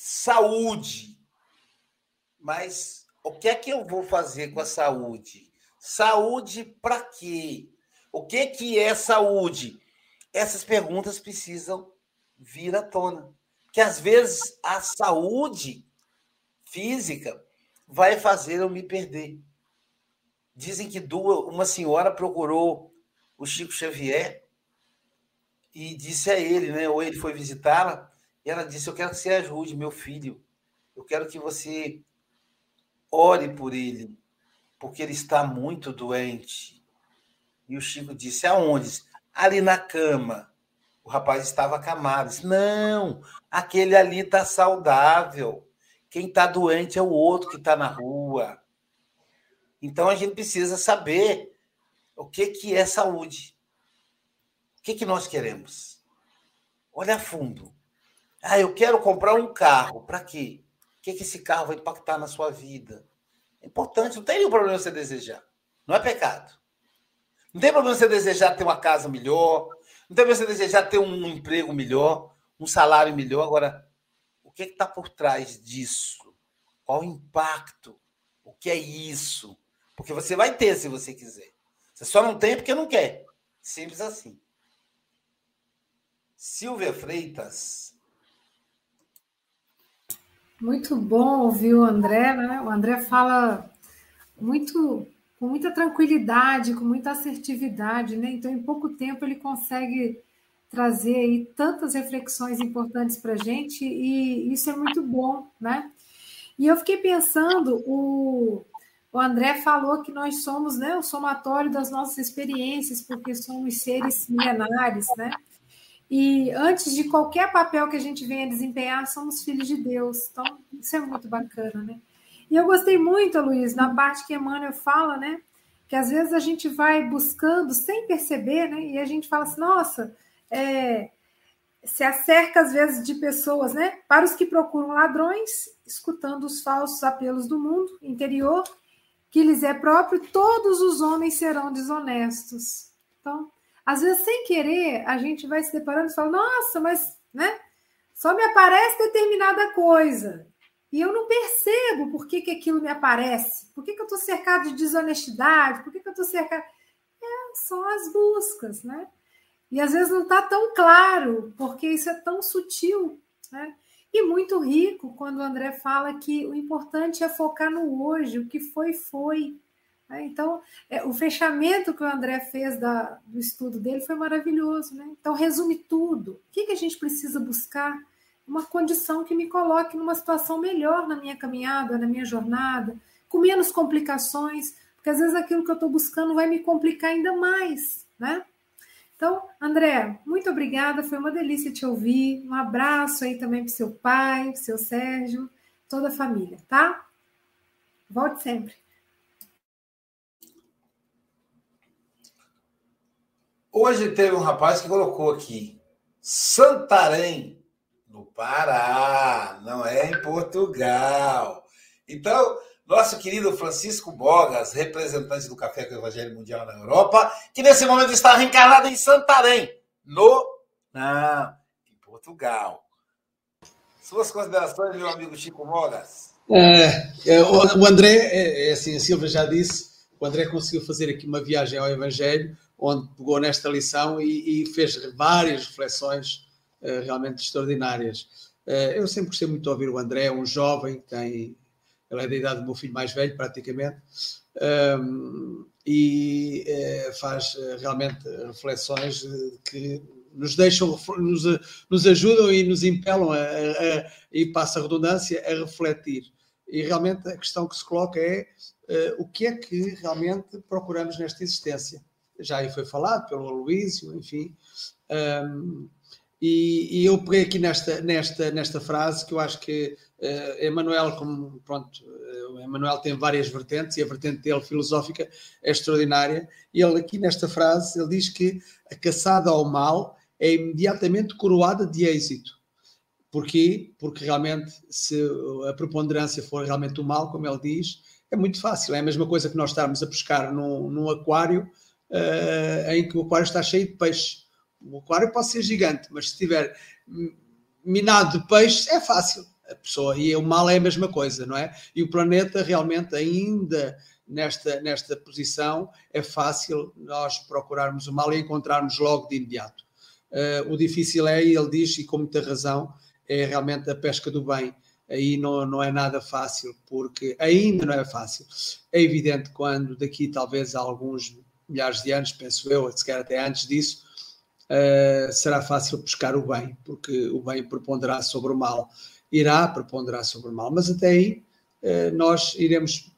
saúde. Mas o que é que eu vou fazer com a saúde? Saúde para quê? O que que é saúde? Essas perguntas precisam vir à tona. Que às vezes a saúde física vai fazer eu me perder. Dizem que duas, uma senhora procurou o Chico Xavier e disse a ele, né? Ou ele foi visitá-la, e ela disse: Eu quero que você ajude meu filho. Eu quero que você ore por ele, porque ele está muito doente. E o Chico disse: Aonde? Ali na cama. O rapaz estava acamado. Disse, Não, aquele ali está saudável. Quem está doente é o outro que está na rua. Então a gente precisa saber o que, que é saúde. O que, que nós queremos? Olha a fundo. Ah, eu quero comprar um carro. Para quê? O que, que esse carro vai impactar na sua vida? É importante, não tem nenhum problema você desejar. Não é pecado. Não tem problema você desejar ter uma casa melhor. Não tem problema você desejar ter um emprego melhor, um salário melhor. Agora, o que está por trás disso? Qual o impacto? O que é isso? Porque você vai ter se você quiser. Você só não tem porque não quer. Simples assim. Silvia Freitas. Muito bom ouvir o André, né? O André fala muito com muita tranquilidade, com muita assertividade, né? Então, em pouco tempo ele consegue trazer aí tantas reflexões importantes para a gente e isso é muito bom, né? E eu fiquei pensando, o, o André falou que nós somos né, o somatório das nossas experiências, porque somos seres milenares, né? E antes de qualquer papel que a gente venha desempenhar, somos filhos de Deus. Então, isso é muito bacana, né? E eu gostei muito, Luiz, na parte que Emmanuel fala, né? Que às vezes a gente vai buscando sem perceber, né? E a gente fala assim, nossa, é, se acerca às vezes de pessoas, né? Para os que procuram ladrões, escutando os falsos apelos do mundo interior, que lhes é próprio, todos os homens serão desonestos. Então, às vezes, sem querer, a gente vai se deparando e fala, nossa, mas né, só me aparece determinada coisa. E eu não percebo por que, que aquilo me aparece. Por que, que eu estou cercado de desonestidade? Por que, que eu estou cercado. É, são as buscas, né? E às vezes não está tão claro, porque isso é tão sutil, né? E muito rico quando o André fala que o importante é focar no hoje, o que foi, foi. Né? Então, é, o fechamento que o André fez da, do estudo dele foi maravilhoso. Né? Então, resume tudo. O que, que a gente precisa buscar? Uma condição que me coloque numa situação melhor na minha caminhada, na minha jornada, com menos complicações, porque às vezes aquilo que eu estou buscando vai me complicar ainda mais. Né? Então, André, muito obrigada, foi uma delícia te ouvir. Um abraço aí também para seu pai, para seu Sérgio, toda a família, tá? Volte sempre. Hoje teve um rapaz que colocou aqui Santarém, no Pará, não é em Portugal. Então, nosso querido Francisco Bogas, representante do Café com o Evangelho Mundial na Europa, que nesse momento está reencarnado em Santarém, no não, em Portugal. Suas considerações, meu amigo Chico Bogas? É, é, o André, é, é, assim, a Silvia já disse, o André conseguiu fazer aqui uma viagem ao Evangelho, onde pegou nesta lição e, e fez várias reflexões uh, realmente extraordinárias. Uh, eu sempre gostei muito de ouvir o André, um jovem, tem, ele é da idade do meu filho mais velho, praticamente, um, e uh, faz realmente reflexões que nos deixam, nos, nos ajudam e nos impelam, a, a, a, e passa a redundância, a refletir. E realmente a questão que se coloca é o que é que realmente procuramos nesta existência? Já aí foi falado pelo Aloísio, enfim. Um, E, e, eu peguei aqui nesta, nesta, nesta frase que eu acho que uh, Emmanuel, como pronto, uh, Emmanuel tem várias vertentes e a vertente dele filosófica é extraordinária. E ele aqui nesta frase ele diz que a caçada ao mal é imediatamente coroada de êxito. Porquê? Porque realmente, se a preponderância for realmente o mal, como ele diz, é muito fácil. É a mesma coisa que nós estarmos a pescar num, num aquário uh, em que o aquário está cheio de peixes o aquário pode ser gigante, mas se estiver minado de peixes, é fácil. A pessoa, e o mal é a mesma coisa, não é? E o planeta realmente ainda nesta, nesta posição é fácil nós procurarmos o mal e encontrarmos logo de imediato. Uh, o difícil é, e ele diz, e com muita razão, é realmente a pesca do bem. Aí não, não é nada fácil, porque ainda não é fácil. É evidente quando daqui talvez alguns milhares de anos, penso eu, se até antes disso, uh, será fácil buscar o bem, porque o bem preponderará sobre o mal, irá preponderar sobre o mal, mas até aí uh, nós iremos,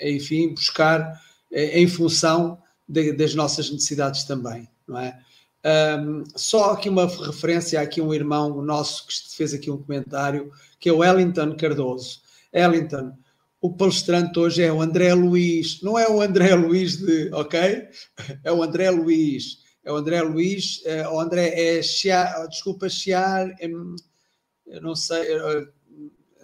enfim, buscar uh, em função de, das nossas necessidades também, não é? Um, só aqui uma referência, aqui um irmão nosso que fez aqui um comentário, que é o Ellington Cardoso. Ellington, o palestrante hoje é o André Luiz, não é o André Luiz de, ok? É o André Luiz é o André Luiz, é, o André é Chiar, desculpa, Chiar, é, não sei, é,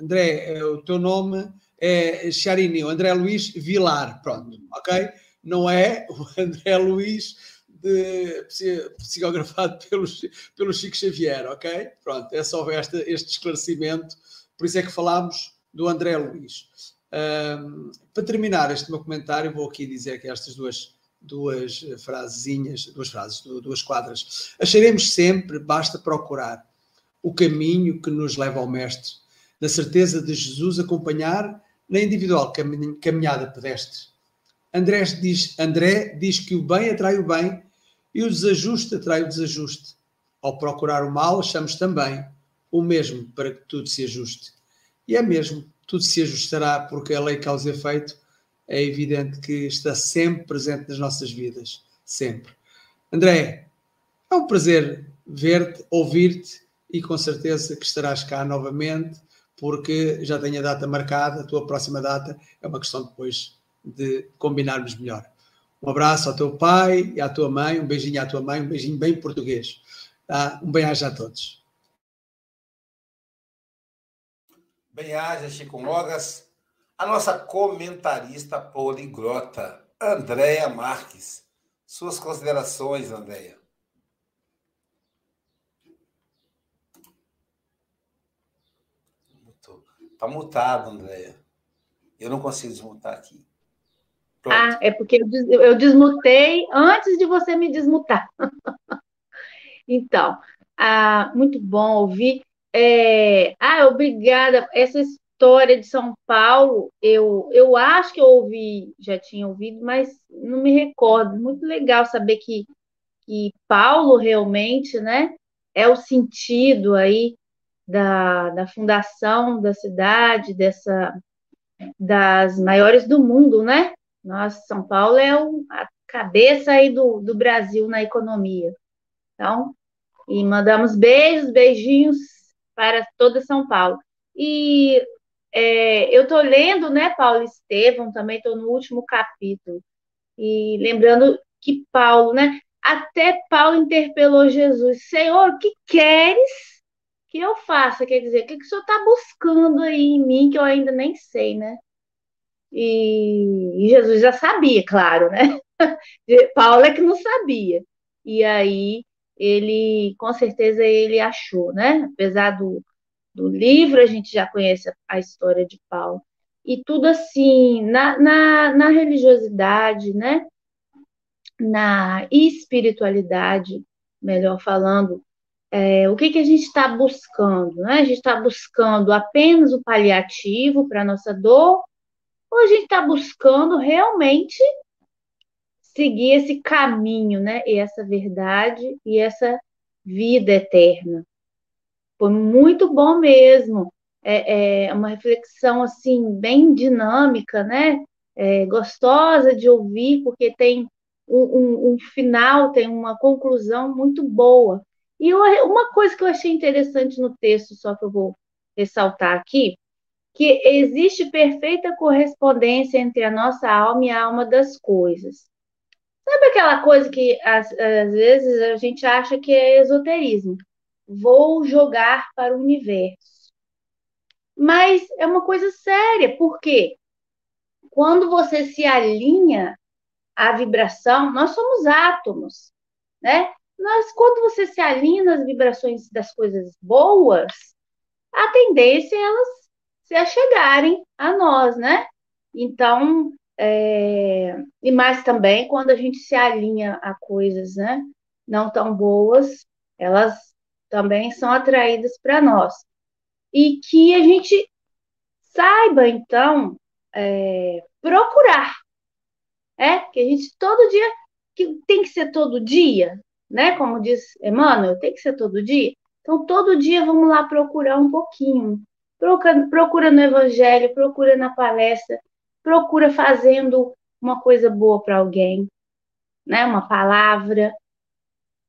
André, é, o teu nome é Chiarini, o André Luiz Vilar, pronto, ok? Não é o [laughs] André Luiz de, psicografado pelo, pelo Chico Xavier, ok? Pronto, é só este esclarecimento, por isso é que falámos do André Luiz. Para terminar este meu comentário, vou aqui dizer que estas duas duas frasezinhas, duas frases, duas quadras. Acharemos sempre, basta procurar o caminho que nos leva ao Mestre, na certeza de Jesus acompanhar na individual caminhada pedestre. André diz, André diz que o bem atrai o bem e o desajuste atrai o desajuste. Ao procurar o mal, achamos também o mesmo para que tudo se ajuste. E é mesmo, tudo se ajustará porque a lei causa efeito é evidente que está sempre presente nas nossas vidas. Sempre. André, é um prazer ver-te, ouvir-te e com certeza que estarás cá novamente, porque já tenho a data marcada, a tua próxima data, é uma questão depois de combinarmos melhor. Um abraço ao teu pai e à tua mãe, um beijinho à tua mãe, um beijinho bem português. Tá? Um bem-aja a todos. Bem-aja, Chico Mogas a nossa comentarista poliglota, Andréia Marques. Suas considerações, Andréia. Está mutado, Andréia. Eu não consigo desmutar aqui. Pronto. Ah, é porque eu, eu desmutei antes de você me desmutar. [laughs] então, ah, muito bom ouvir. É, ah, obrigada. Essa história de São Paulo, eu, eu acho que eu ouvi, já tinha ouvido, mas não me recordo. Muito legal saber que, que Paulo realmente, né, é o sentido aí da, da fundação da cidade, dessa das maiores do mundo, né? Nossa, São Paulo é a cabeça aí do, do Brasil na economia. Então, e mandamos beijos, beijinhos para toda São Paulo. E é, eu estou lendo, né, Paulo Estevam, também estou no último capítulo. E lembrando que Paulo, né, até Paulo interpelou Jesus: Senhor, o que queres que eu faça? Quer dizer, o que, que o senhor está buscando aí em mim que eu ainda nem sei, né? E, e Jesus já sabia, claro, né? [laughs] Paulo é que não sabia. E aí ele, com certeza, ele achou, né? Apesar do, do livro, a gente já conhece a história de Paulo. E tudo assim, na, na, na religiosidade, né? na espiritualidade, melhor falando, é, o que, que a gente está buscando? Né? A gente está buscando apenas o paliativo para a nossa dor, ou a gente está buscando realmente seguir esse caminho, né? E essa verdade e essa vida eterna. Foi muito bom mesmo. É, é uma reflexão assim bem dinâmica, né? É, gostosa de ouvir, porque tem um, um, um, final, tem uma conclusão muito boa. E eu, uma coisa que eu achei interessante no texto, só que eu vou ressaltar aqui, que existe perfeita correspondência entre a nossa alma e a alma das coisas. Sabe aquela coisa que às, às vezes a gente acha que é esoterismo? Vou jogar para o universo. Mas é uma coisa séria, porque quando você se alinha à vibração, nós somos átomos, né? Nós, quando você se alinha nas vibrações das coisas boas, a tendência é elas se achegarem a nós, né? Então, é, e mais também quando a gente se alinha a coisas, né? Não tão boas, elas também são atraídas para nós. E que a gente saiba, então, é, procurar. É, que a gente todo dia, que tem que ser todo dia, né? Como diz Emmanuel, tem que ser todo dia. Então, todo dia vamos lá procurar um pouquinho. Procura, procura no Evangelho, procura na palestra, procura fazendo uma coisa boa para alguém, né? Uma palavra,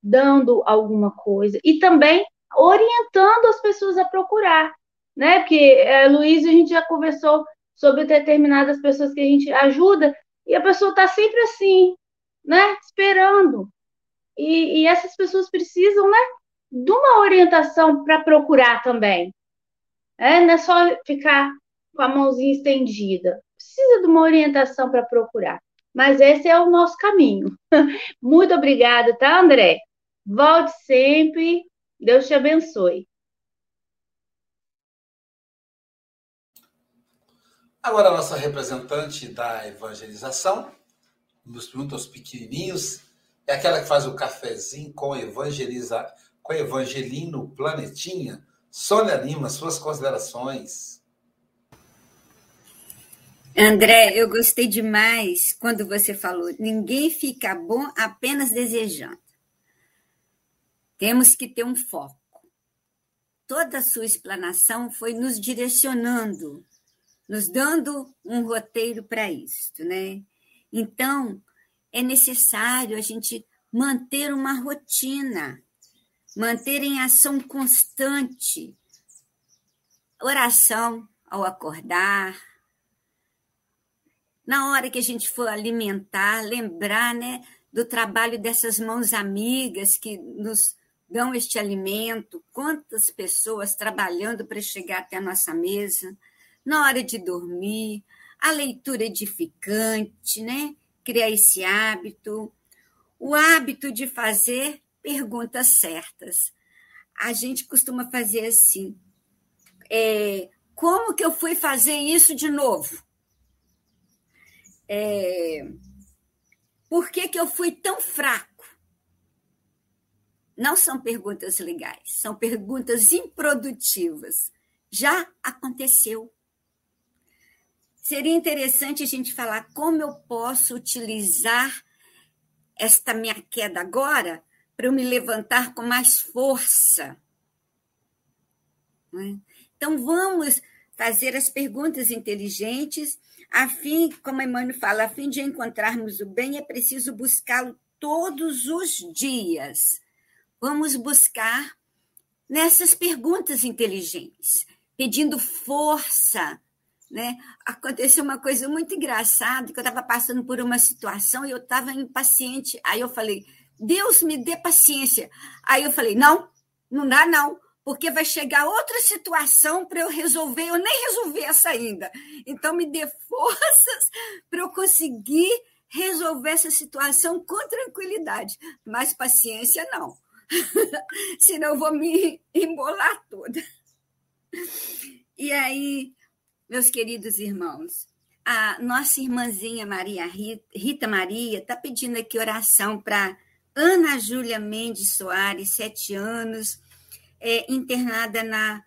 dando alguma coisa. E também orientando as pessoas a procurar, né? Porque, é, Luiz, a gente já conversou sobre determinadas pessoas que a gente ajuda e a pessoa está sempre assim, né? Esperando. E, e essas pessoas precisam, né? De uma orientação para procurar também. É, não é só ficar com a mãozinha estendida. Precisa de uma orientação para procurar. Mas esse é o nosso caminho. [laughs] Muito obrigada, tá, André? Volte sempre. Deus te abençoe. Agora, a nossa representante da evangelização, nos aos pequenininhos, é aquela que faz o cafezinho com evangeliza, com evangelino Planetinha. Sônia Lima, suas considerações. André, eu gostei demais quando você falou: ninguém fica bom apenas desejando. Temos que ter um foco. Toda a sua explanação foi nos direcionando nos dando um roteiro para isso, né? Então, é necessário a gente manter uma rotina, manter em ação constante oração ao acordar, na hora que a gente for alimentar, lembrar, né, do trabalho dessas mãos amigas que nos dão este alimento, quantas pessoas trabalhando para chegar até a nossa mesa na hora de dormir, a leitura edificante, né? Criar esse hábito, o hábito de fazer perguntas certas. A gente costuma fazer assim: é, como que eu fui fazer isso de novo? É, por que, que eu fui tão fraco? Não são perguntas legais, são perguntas improdutivas. Já aconteceu. Seria interessante a gente falar como eu posso utilizar esta minha queda agora para eu me levantar com mais força. É? Então, vamos fazer as perguntas inteligentes, a fim, como Emmanuel fala, a fim de encontrarmos o bem, é preciso buscá-lo todos os dias. Vamos buscar nessas perguntas inteligentes, pedindo força né? Aconteceu uma coisa muito engraçada, que eu estava passando por uma situação e eu estava impaciente. Aí eu falei, Deus me dê paciência. Aí eu falei, não, não dá não, porque vai chegar outra situação para eu resolver, eu nem resolvi essa ainda. Então me dê forças para eu conseguir resolver essa situação com tranquilidade. Mas paciência não. [laughs] Senão eu vou me embolar toda. E aí meus queridos irmãos, a nossa irmãzinha Maria Rita Maria está pedindo aqui oração para Ana Júlia Mendes Soares, sete anos, é, internada na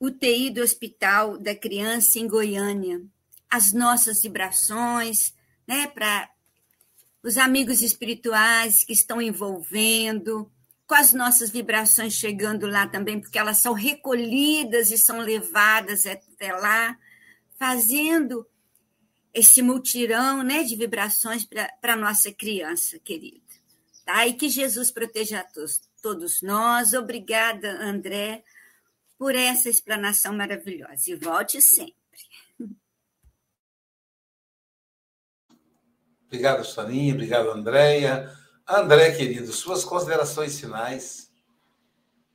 UTI do Hospital da Criança em Goiânia. As nossas vibrações, né, para os amigos espirituais que estão envolvendo, com as nossas vibrações chegando lá também, porque elas são recolhidas e são levadas até lá, fazendo esse multirão né, de vibrações para a nossa criança querida. Tá? E que Jesus proteja a todos, todos nós. Obrigada, André, por essa explanação maravilhosa. E volte sempre. Obrigado, Soninha. Obrigado, Andréia. André, querido, suas considerações finais.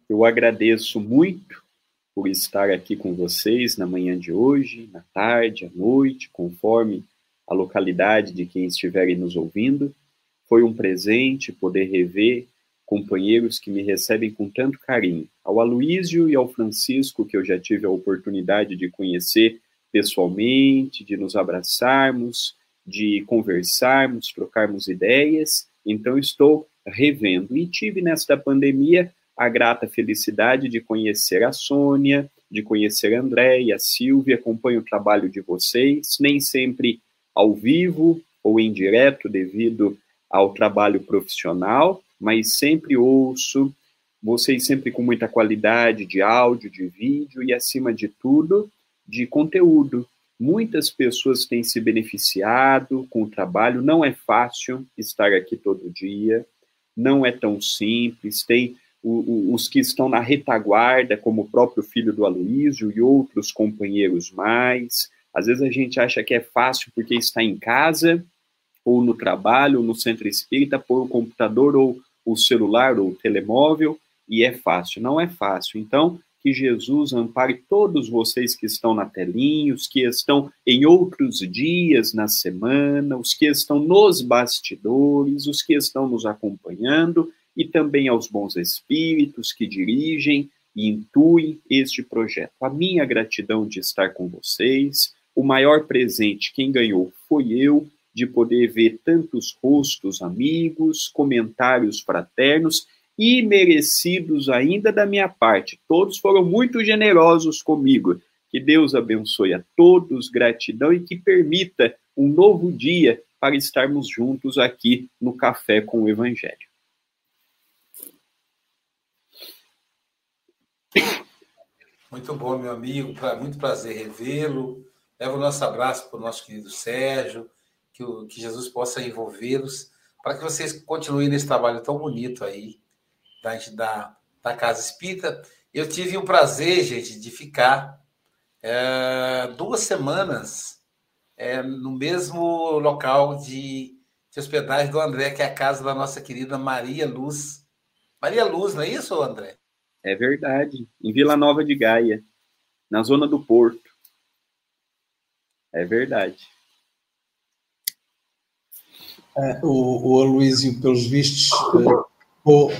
Eu agradeço muito por estar aqui com vocês na manhã de hoje, na tarde, à noite, conforme a localidade de quem estiverem nos ouvindo. Foi um presente poder rever companheiros que me recebem com tanto carinho. Ao Aloísio e ao Francisco, que eu já tive a oportunidade de conhecer pessoalmente, de nos abraçarmos, de conversarmos, trocarmos ideias. Então, estou revendo. E tive nesta pandemia a grata felicidade de conhecer a Sônia, de conhecer a Andréia, a Silvia, acompanho o trabalho de vocês, nem sempre ao vivo ou em direto devido ao trabalho profissional, mas sempre ouço, vocês sempre com muita qualidade de áudio, de vídeo e, acima de tudo, de conteúdo. Muitas pessoas têm se beneficiado com o trabalho, não é fácil estar aqui todo dia, não é tão simples, tem os que estão na retaguarda, como o próprio filho do Aloísio e outros companheiros mais. Às vezes a gente acha que é fácil porque está em casa, ou no trabalho, ou no centro espírita, por o computador ou o celular ou o telemóvel, e é fácil. Não é fácil. Então, que Jesus ampare todos vocês que estão na telinha, os que estão em outros dias na semana, os que estão nos bastidores, os que estão nos acompanhando, e também aos bons espíritos que dirigem e intuem este projeto. A minha gratidão de estar com vocês. O maior presente, quem ganhou foi eu, de poder ver tantos rostos amigos, comentários fraternos e merecidos ainda da minha parte. Todos foram muito generosos comigo. Que Deus abençoe a todos, gratidão e que permita um novo dia para estarmos juntos aqui no Café com o Evangelho. Muito bom, meu amigo. Muito prazer revê-lo. Leva o nosso abraço para o nosso querido Sérgio que, o, que Jesus possa envolvê-los, para que vocês continuem nesse trabalho tão bonito aí da, da, da Casa Espírita. Eu tive o prazer, gente, de ficar é, duas semanas é, no mesmo local de, de hospedagem do André, que é a casa da nossa querida Maria Luz. Maria Luz, não é isso, André? É verdade. Em Vila Nova de Gaia, na zona do Porto. É verdade. Uh, o, Aloísio, pelos vistos, uh,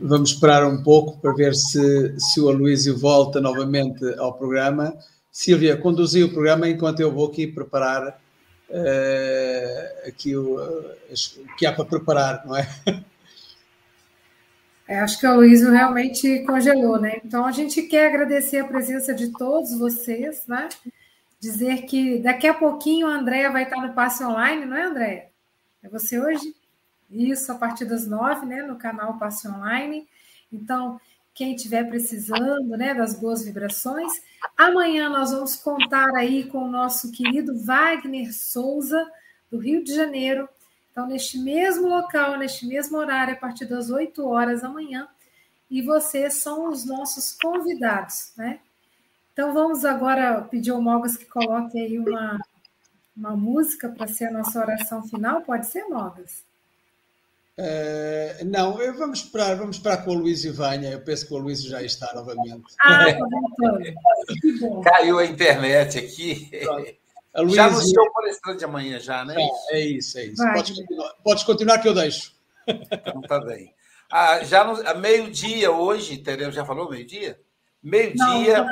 vamos esperar um pouco para ver se, se o Aloísio volta novamente ao programa. Silvia, conduzi o programa enquanto eu vou aqui preparar uh, aqui o, o que há para preparar, não é? é acho que o Aloísio realmente congelou, né? Então a gente quer agradecer a presença de todos vocês, né? Dizer que daqui a pouquinho a Andréia vai estar no passe online, não é, Andréia? É você hoje? Isso, a partir das nove, né, no canal Passe Online. Então, quem estiver precisando, né, das boas vibrações. Amanhã nós vamos contar aí com o nosso querido Wagner Souza, do Rio de Janeiro. Então, neste mesmo local, neste mesmo horário, a partir das 8 horas da manhã. E vocês são os nossos convidados, né? Então, vamos agora pedir ao Mogas que coloque aí uma uma música para ser a nossa oração final? Pode ser, Mogas? Uh, não, vamos esperar, vamos esperar com o Luís e venha. Eu penso que o Luís já está novamente. Ah, tá voltando. Caiu a internet aqui. Luísa... Já no seu palestrante amanhã, já, né? É, é isso, é isso. Podes continuar, podes continuar, que eu deixo. Então tá bem. Ah, já no meio-dia hoje, teremos, já falou meio-dia? Meio-dia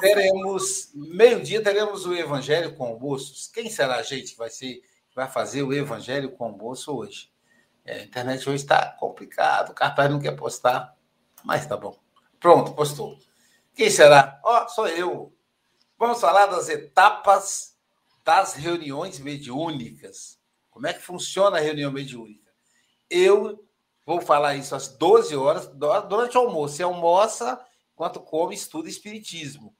teremos meio-dia teremos o Evangelho com almoços. Quem será a gente que vai ser vai fazer o Evangelho com almoço hoje? É, a internet hoje está complicado, o cartaz não quer postar, mas tá bom. Pronto, postou. Quem será? Ó, oh, sou eu. Vamos falar das etapas das reuniões mediúnicas. Como é que funciona a reunião mediúnica? Eu vou falar isso às 12 horas, durante o almoço. Você almoça quanto come estuda Espiritismo.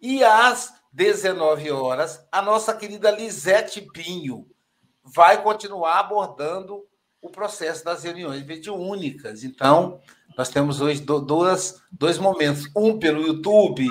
E às 19 horas, a nossa querida Lisete Pinho vai continuar abordando o processo das reuniões mediúnicas. Então, Nós temos hoje dois, dois momentos, um pelo YouTube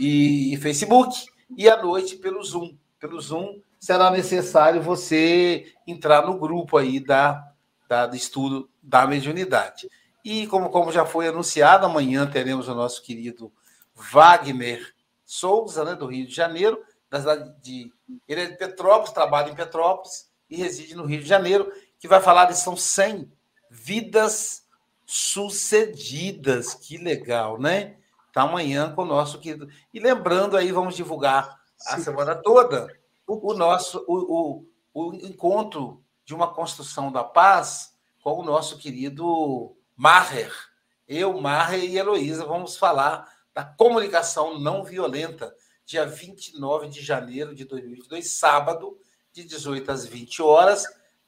e Facebook, e à noite pelo Zoom. Pelo Zoom será necessário você entrar no grupo aí da, da, do estudo da mediunidade. E como, como já foi anunciado, amanhã teremos o nosso querido Wagner Souza, né, do Rio de Janeiro, da cidade de. Ele é de Petrópolis, trabalha em Petrópolis e reside no Rio de Janeiro, que vai falar de são 100 vidas sucedidas. Que legal, né? Tá amanhã com o nosso querido. E lembrando aí, vamos divulgar a semana toda o nosso o, o, o encontro de uma construção da paz com o nosso querido Maher. Eu, Maher e Heloísa vamos falar da comunicação não violenta, dia 29 de janeiro de 2022, sábado, de 18 às 20 horas,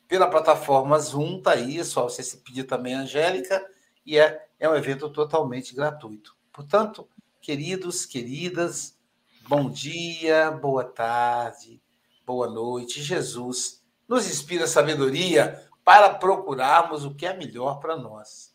pela plataforma Zoom, tá aí, é só você se pedir também, Angélica, e é, é um evento totalmente gratuito. Portanto, queridos, queridas, bom dia, boa tarde, boa noite. Jesus nos inspira sabedoria para procurarmos o que é melhor para nós.